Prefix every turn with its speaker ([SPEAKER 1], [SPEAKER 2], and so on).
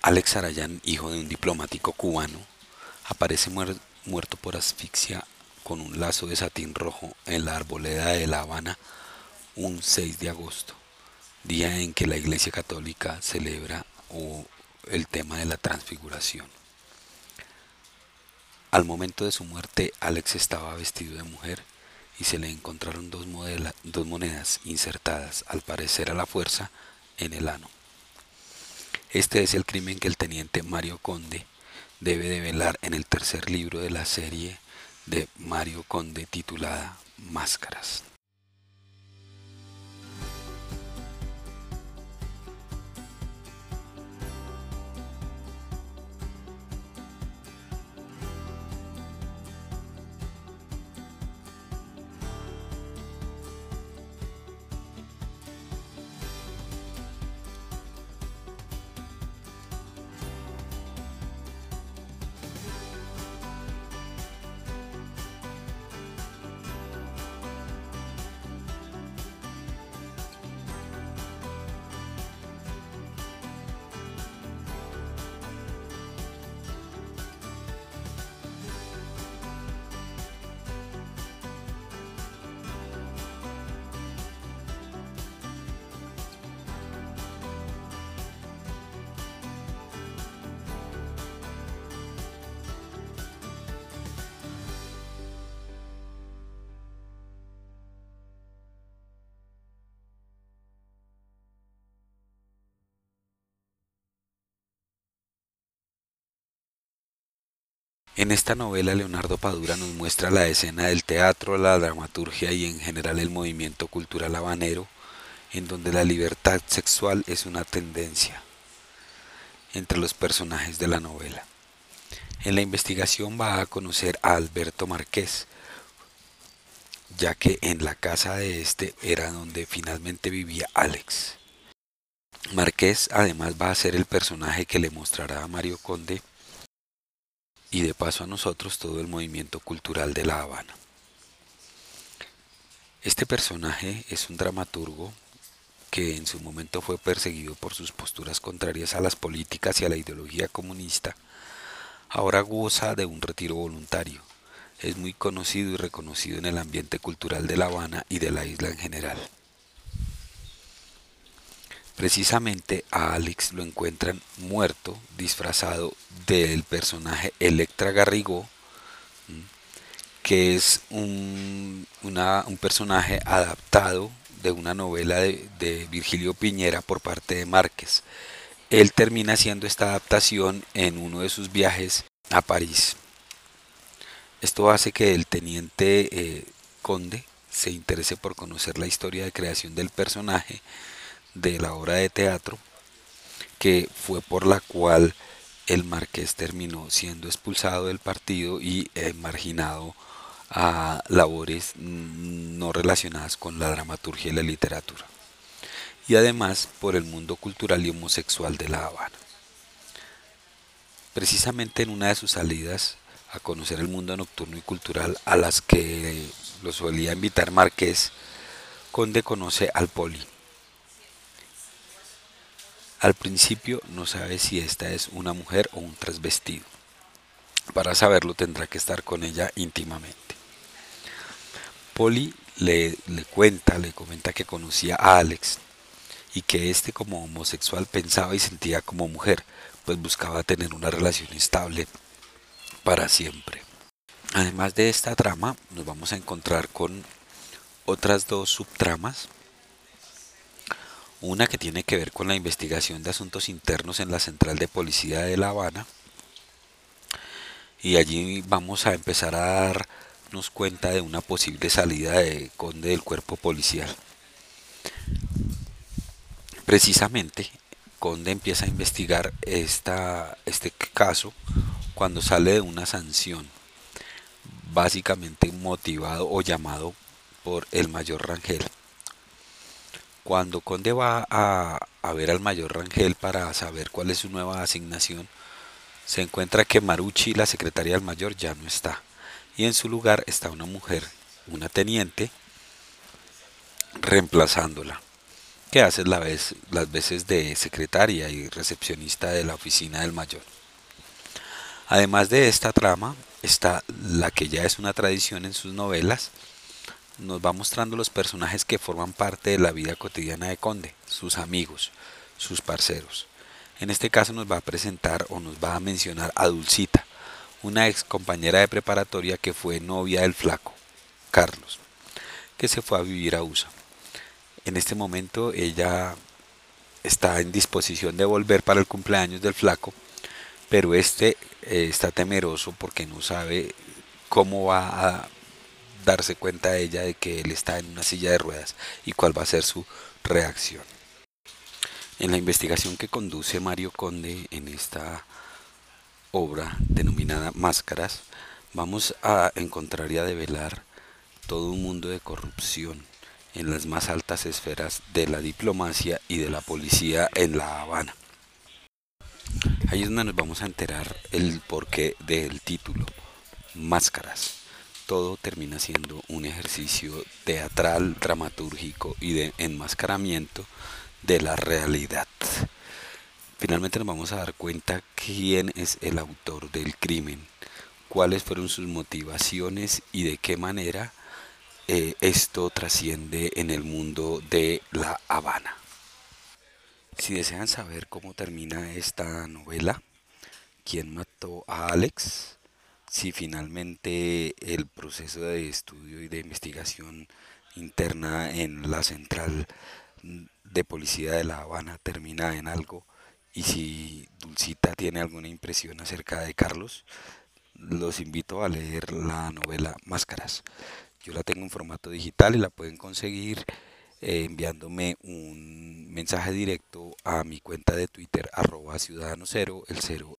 [SPEAKER 1] Alex Arayán, hijo de un diplomático cubano, aparece muerto por asfixia con un lazo de satín rojo en la arboleda de La Habana un 6 de agosto, día en que la Iglesia Católica celebra el tema de la transfiguración. Al momento de su muerte, Alex estaba vestido de mujer y se le encontraron dos, dos monedas insertadas, al parecer a la fuerza, en el ano. Este es el crimen que el teniente Mario Conde debe de velar en el tercer libro de la serie de Mario Conde titulada Máscaras. En esta novela Leonardo Padura nos muestra la escena del teatro, la dramaturgia y en general el movimiento cultural habanero, en donde la libertad sexual es una tendencia entre los personajes de la novela. En la investigación va a conocer a Alberto Márquez, ya que en la casa de este era donde finalmente vivía Alex. Márquez además va a ser el personaje que le mostrará a Mario Conde y de paso a nosotros todo el movimiento cultural de La Habana. Este personaje es un dramaturgo que en su momento fue perseguido por sus posturas contrarias a las políticas y a la ideología comunista, ahora goza de un retiro voluntario. Es muy conocido y reconocido en el ambiente cultural de La Habana y de la isla en general. Precisamente a Alex lo encuentran muerto, disfrazado del personaje Electra Garrigó, que es un, personaje adaptado de una novela de, de, Virgilio Piñera por parte de Márquez. Él termina haciendo esta adaptación en uno de sus viajes a París. Esto hace que el teniente eh, conde se interese por conocer la historia de creación del personaje de la obra de teatro, que fue por la cual el marqués terminó siendo expulsado del partido y eh, marginado a labores no relacionadas con la dramaturgia y la literatura, y además por el mundo cultural y homosexual de La Habana. Precisamente en una de sus salidas a conocer el mundo nocturno y cultural a las que lo solía invitar Marqués, Conde conoce al Poli, al principio no sabe si esta es una mujer o un transvestido. Para saberlo tendrá que estar con ella íntimamente. Polly le, le cuenta, le comenta que conocía a Alex y que éste como homosexual pensaba y sentía como mujer, pues buscaba tener una relación estable para siempre. Además de esta trama, nos vamos a encontrar con otras dos subtramas una que tiene que ver con la investigación de asuntos internos en la Central de Policía de La Habana. Y allí vamos a empezar a darnos cuenta de una posible salida de Conde del cuerpo policial. Precisamente, Conde empieza a investigar esta, este caso cuando sale de una sanción, básicamente motivado o llamado por el mayor Rangel cuando Conde va a, ver al mayor Rangel para saber cuál es su nueva asignación, se encuentra que Marucci, la secretaria del mayor, ya no está. Y en su lugar está una mujer, una teniente, reemplazándola. que hace la vez, las veces de secretaria y recepcionista de la oficina del mayor. Además de esta trama, está la que ya es una tradición en sus novelas, nos va mostrando los personajes que forman parte de la vida cotidiana de Conde, sus amigos, sus parceros. En este caso nos va a presentar o nos va a mencionar a Dulcita, una ex compañera de preparatoria que fue novia del flaco, Carlos, que se fue a vivir a USA. En este momento ella está en disposición de volver para el cumpleaños del flaco, pero este eh, está temeroso porque no sabe cómo va a darse cuenta ella de que él está en una silla de ruedas y cuál va a ser su reacción. En la investigación que conduce Mario Conde en esta obra denominada Máscaras, vamos a encontrar y a develar todo un mundo de corrupción en las más altas esferas de la diplomacia y de la policía en La Habana. Ahí es donde nos vamos a enterar el porqué del título, Máscaras. Todo termina siendo un ejercicio teatral, dramatúrgico y de enmascaramiento de la realidad. Finalmente nos vamos a dar cuenta quién es el autor del crimen, cuáles fueron sus motivaciones y de qué manera eh, esto trasciende en el mundo de La Habana. Si desean saber cómo termina esta novela, quién mató a Alex, si finalmente el proceso de estudio y de investigación interna en la central de policía de La Habana termina en algo, y si Dulcita tiene alguna impresión acerca de Carlos, los invito a leer la novela Máscaras. Yo la tengo en formato digital y la pueden conseguir eh, enviándome un mensaje directo a mi cuenta de Twitter arroba ciudadano el cero